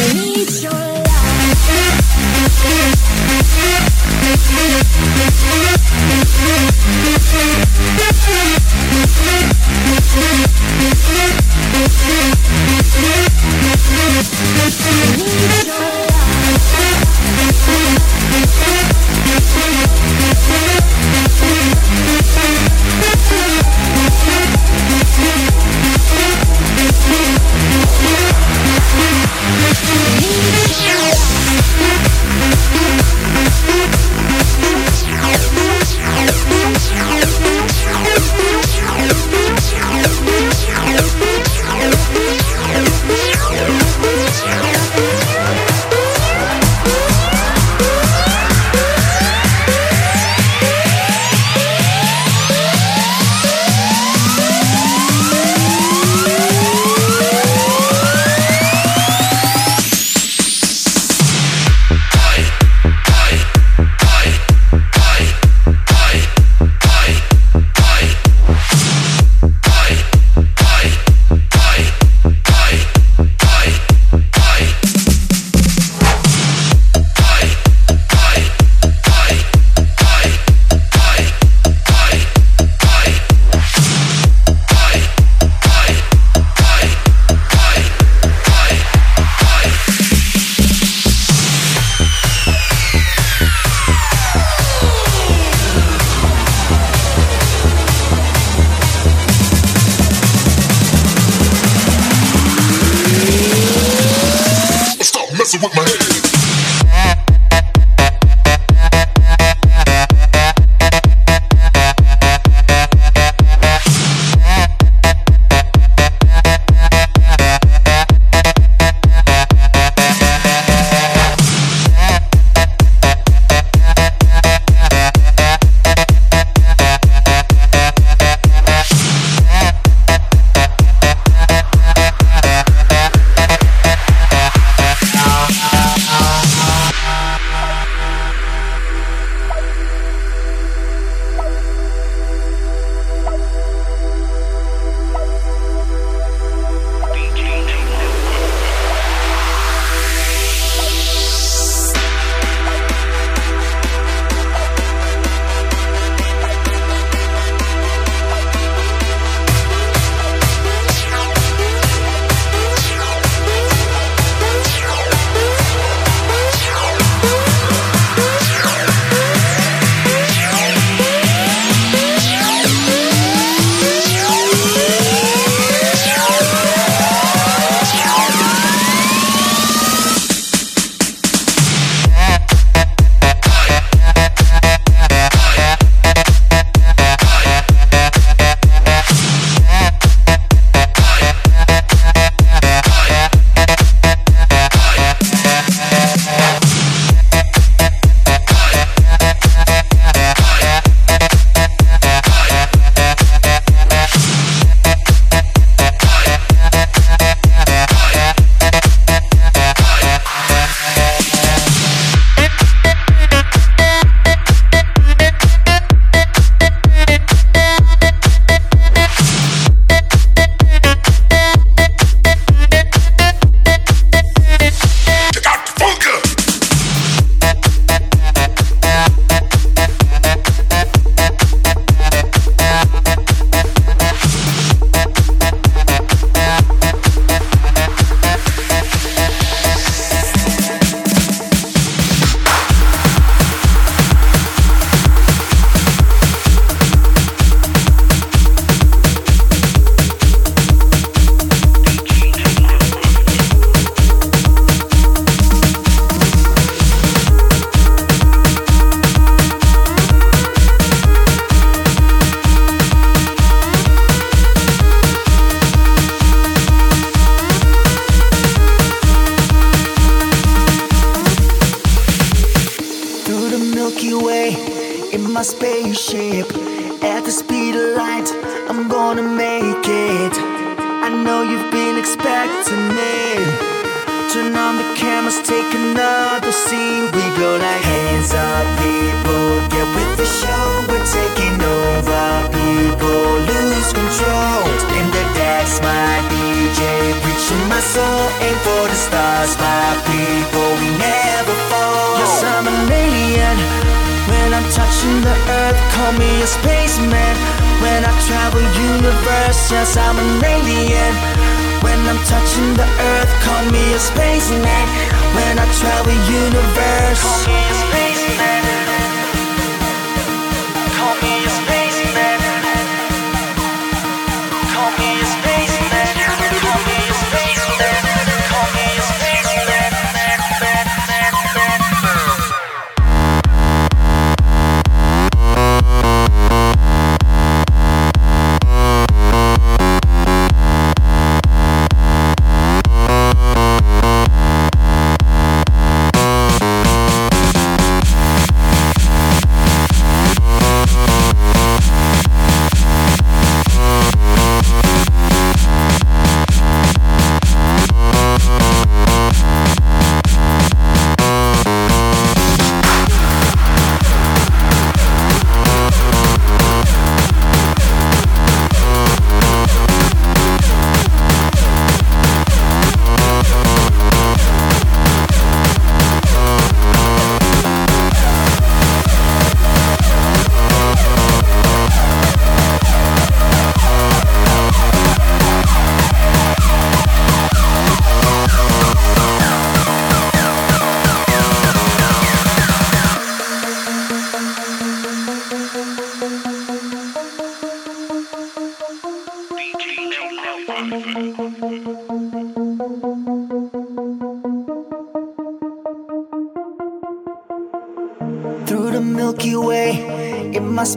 I need your love. Need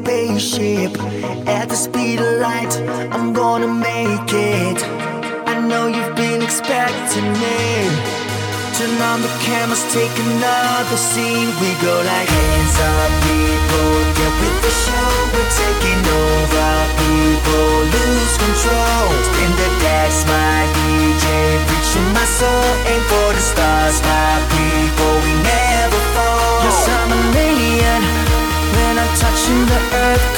spaceship. At the speed of light, I'm gonna make it. I know you've been expecting me. Turn on the cameras, take another scene. We go like hands up, people. Get with the show, we're taking over. People lose control. In the decks, my DJ preaching my soul. Aim for the stars, my people.